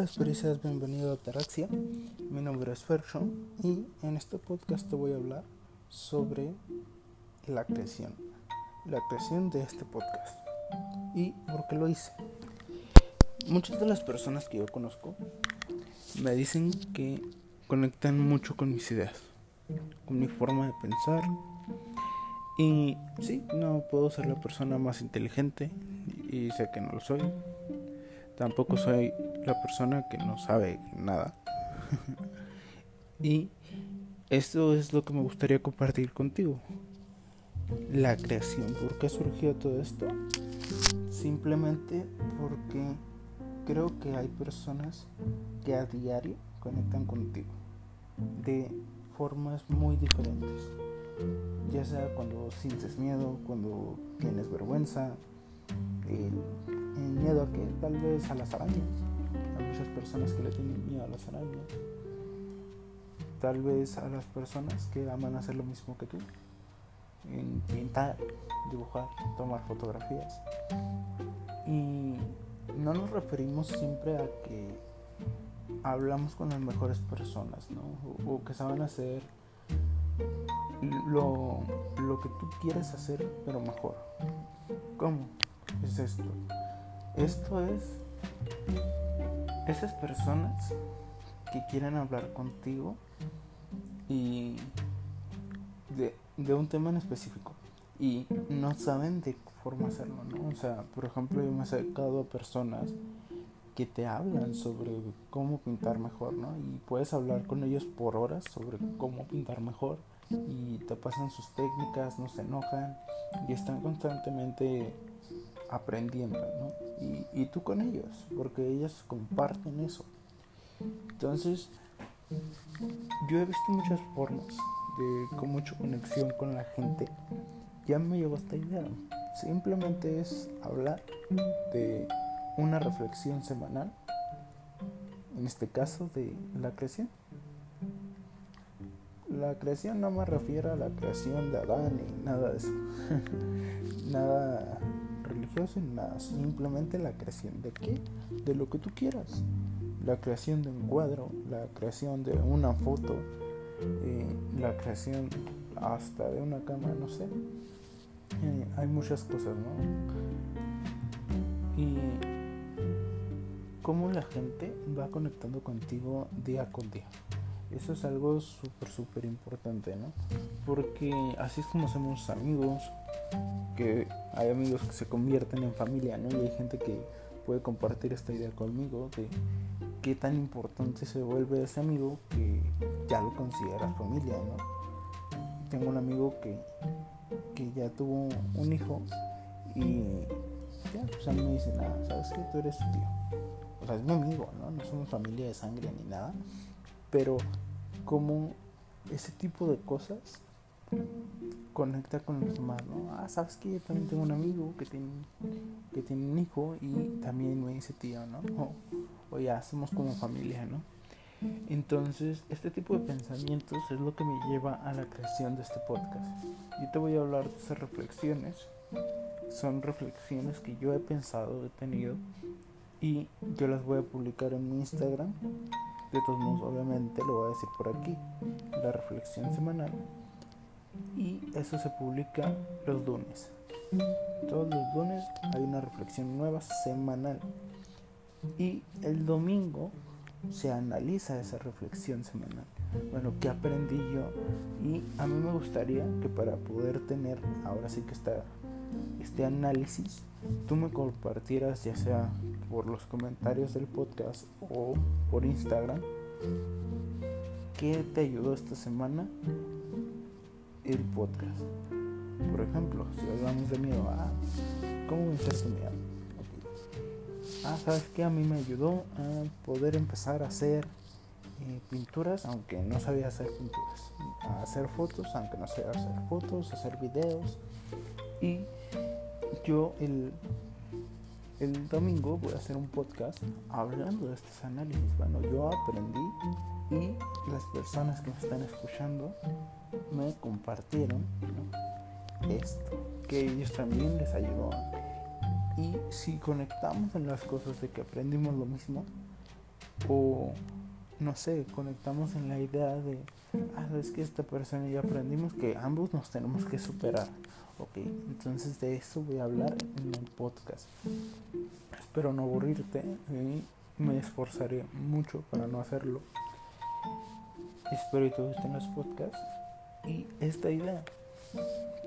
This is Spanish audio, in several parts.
Hola, seas bienvenido a Taraxia. Mi nombre es Fercho y en este podcast te voy a hablar sobre la creación. La creación de este podcast. ¿Y por qué lo hice? Muchas de las personas que yo conozco me dicen que conectan mucho con mis ideas, con mi forma de pensar. Y sí, no puedo ser la persona más inteligente y sé que no lo soy. Tampoco soy la persona que no sabe nada. y esto es lo que me gustaría compartir contigo. La creación. ¿Por qué surgió todo esto? Simplemente porque creo que hay personas que a diario conectan contigo de formas muy diferentes. Ya sea cuando sientes miedo, cuando tienes vergüenza, el, miedo a que tal vez a las arañas. Hay muchas personas que le tienen miedo a las arañas. Tal vez a las personas que aman hacer lo mismo que tú. En pintar, dibujar, tomar fotografías. Y no nos referimos siempre a que hablamos con las mejores personas, ¿no? O, que saben hacer lo, lo que tú quieres hacer, pero mejor. ¿Cómo? es esto. Esto es esas personas que quieren hablar contigo y de, un tema en específico y no saben de forma hacerlo, ¿no? O sea, por ejemplo, yo me he acercado a personas que te hablan sobre cómo pintar mejor, ¿no? Y puedes hablar con ellos por horas sobre cómo pintar mejor y te pasan sus técnicas, no se enojan y están constantemente aprendiendo, ¿no? Y, tú con ellos, porque ellos comparten eso. Entonces, yo he visto muchas formas de con mucha conexión con la gente. Ya me llegó esta idea. Simplemente es hablar de una reflexión semanal, en este caso de la creación. La creación no me refiero a la creación de Adán ni nada de eso. nada religioso ni nada, simplemente la creación de qué? De lo que tú quieras. La creación de un cuadro, la creación de una foto, eh, la creación hasta de una cama, no sé. Eh, hay muchas cosas, ¿no? Y cómo la gente va conectando contigo día con día. Eso es algo súper, súper importante, ¿no? Porque así es como somos amigos, que hay amigos que se convierten en familia, ¿no? Y hay gente que puede compartir esta idea conmigo de qué tan importante se vuelve ese amigo que ya lo considera familia, ¿no? Tengo un amigo que, que ya tuvo un hijo y ya, pues a mí me dice, nada, ¿sabes que Tú eres su tío. O sea, es mi amigo, ¿no? No somos familia de sangre ni nada, pero como ese tipo de cosas conecta con los demás, ¿no? Ah, sabes que yo también tengo un amigo que tiene, que tiene un hijo y también me dice tío, ¿no? O, ya somos como familia, ¿no? Entonces, este tipo de pensamientos es lo que me lleva a la creación de este podcast. Yo te voy a hablar de esas reflexiones. Son reflexiones que yo he pensado, he tenido y yo las voy a publicar en mi Instagram. De todos modos, obviamente lo voy a decir por aquí. La reflexión semanal y eso se publica los lunes. Todos los lunes hay una reflexión nueva semanal y el domingo se analiza esa reflexión semanal. Bueno, ¿qué aprendí yo? Y a mí me gustaría que para poder tener ahora sí que está este análisis, tú me compartieras ya sea por los comentarios del podcast o por Instagram qué te ayudó esta semana el podcast. Por ejemplo, si hablamos de miedo, ah, ¿cómo vencer tu miedo? Ah, ¿sabes qué? A mí me ayudó a poder empezar a hacer eh, pinturas, aunque no sabía hacer pinturas. A hacer fotos, aunque no sabía hacer fotos, hacer videos. Y yo el, el domingo voy a hacer un podcast hablando de estos análisis. Bueno, yo aprendí y las personas que me están escuchando me compartieron esto, que ellos también les ayudó. Y si conectamos en las cosas de que aprendimos lo mismo, o no sé, conectamos en la idea de, ah, es que esta persona ya aprendimos que ambos nos tenemos que superar. Ok, entonces de eso voy a hablar en el podcast. Espero no aburrirte y me esforzaré mucho para no hacerlo. Espero que te gusten los podcasts y esta idea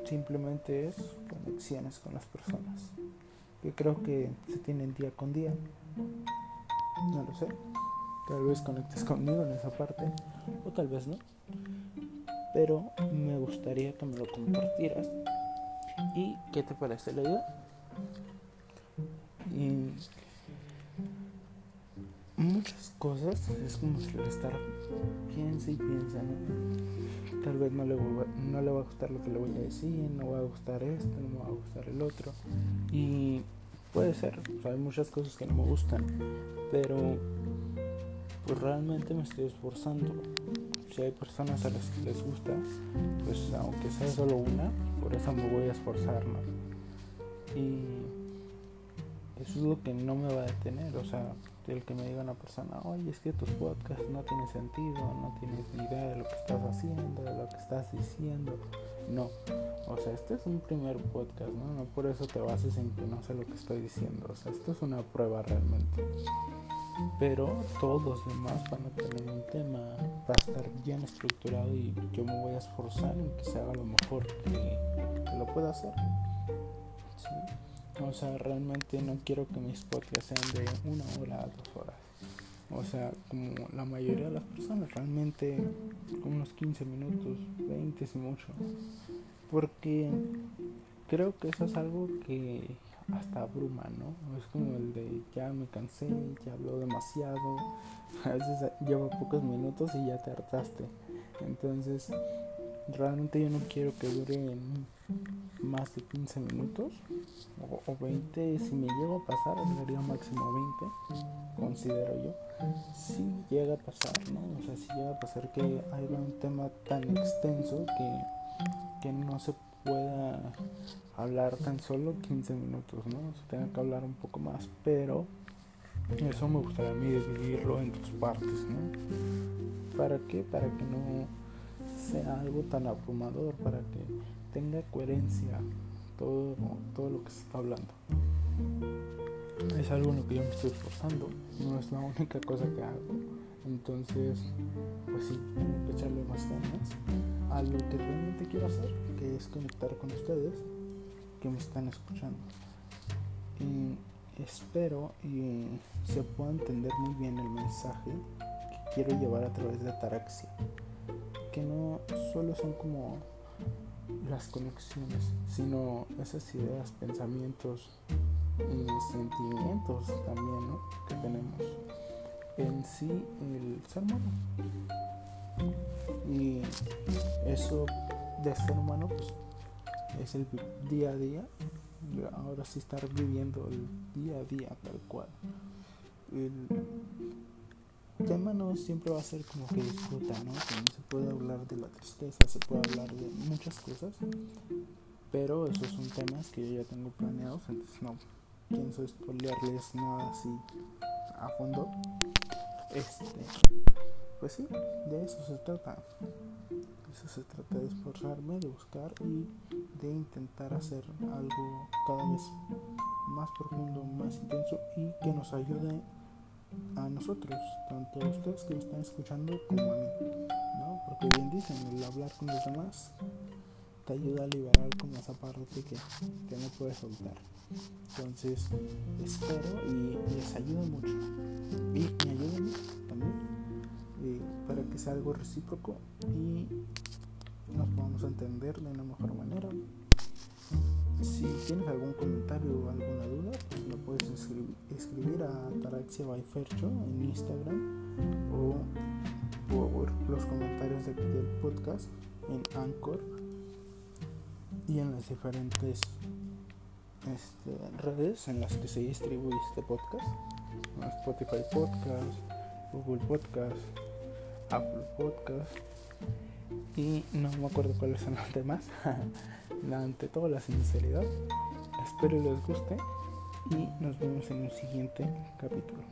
simplemente es conexiones con las personas. Yo creo que se tienen día con día. No lo sé. Tal vez conectes conmigo en esa parte o tal vez no. Pero me gustaría que me lo compartieras. ¿Y qué te parece la idea? Y muchas cosas es como si el estar piensa y piensa, Tal vez no le, no le va a gustar lo que le voy a decir, no va a gustar esto, no va a gustar el otro. Y puede ser, hay muchas cosas que no me gustan, pero pues realmente me estoy esforzando. Si hay personas a las que les gusta, pues aunque sea solo una, por eso me voy a esforzar, Y eso es lo que no me va a detener, o sea, el que me diga una persona, oye, es que tus podcasts no tienen sentido, no tienes ni idea de lo que estás haciendo, de lo que estás diciendo. No, o sea, este es un primer podcast, ¿no? No por eso te bases en que no sé lo que estoy diciendo, o sea, esto es una prueba realmente pero todos los demás van a tener un tema, va a estar bien estructurado y yo me voy a esforzar en que se haga lo mejor que, lo pueda hacer. O sea, realmente no quiero que mis podcasts sean de una hora a dos horas. O sea, como la mayoría de las personas, realmente unos 15 minutos, 20 si mucho. Porque creo que eso es algo que hasta abruma, ¿no? Es como el de ya me cansé, ya hablo demasiado, a veces lleva pocos minutos y ya te hartaste. Entonces, realmente yo no quiero que dure más de 15 minutos o, 20, si me llego a pasar, sería máximo 20, considero yo. Si llega a pasar, ¿no? O sea, si llega a pasar que haya un tema tan extenso que, que no se pueda hablar tan solo 15 minutos, ¿no? O tenga que hablar un poco más, pero eso me gustaría a mí dividirlo en dos partes, ¿no? ¿Para qué? Para que no sea algo tan abrumador, para que tenga coherencia todo, todo lo que se está hablando. Es algo en lo que yo me estoy esforzando, no es la única cosa que hago. Entonces, pues sí, tengo que echarle más ganas a lo que realmente quiero hacer, que es conectar con ustedes que me están escuchando. Y espero y se pueda entender muy bien el mensaje que quiero llevar a través de Ataraxia. Que no solo son como las conexiones, sino esas ideas, pensamientos y sentimientos también ¿no? que tenemos en sí el ser humano. Y eso de ser humano pues es el día a día. Ahora sí estar viviendo el día a día tal cual. El tema no siempre va a ser como que disfruta, ¿no? se puede hablar de la tristeza, se puede hablar de muchas cosas. Pero esos son temas que yo ya tengo planeados, entonces no pienso spoilearles nada así a fondo. Este, pues sí, de eso se trata eso se trata de esforzarme, de buscar y de intentar hacer algo cada vez más profundo, más intenso y que nos ayude a nosotros, tanto a ustedes que me están escuchando como a mí, ¿no? Porque bien dicen, el hablar con los demás te ayuda a liberar como esa parte que, que no puedes soltar. Entonces, espero y les ayude mucho. Y me ayuden también para que sea algo recíproco y nos podamos entender de una mejor manera. Si tienes algún comentario o alguna duda, pues me puedes escribir, a Taraxia by Fercho en Instagram o por los comentarios del podcast en Anchor y en las diferentes este, redes en las que se distribuye este podcast. Spotify Podcast, Google Podcast, Apple Podcast y no me acuerdo cuáles son los demás. Ante todo la sinceridad. Espero les guste y nos vemos en un siguiente capítulo.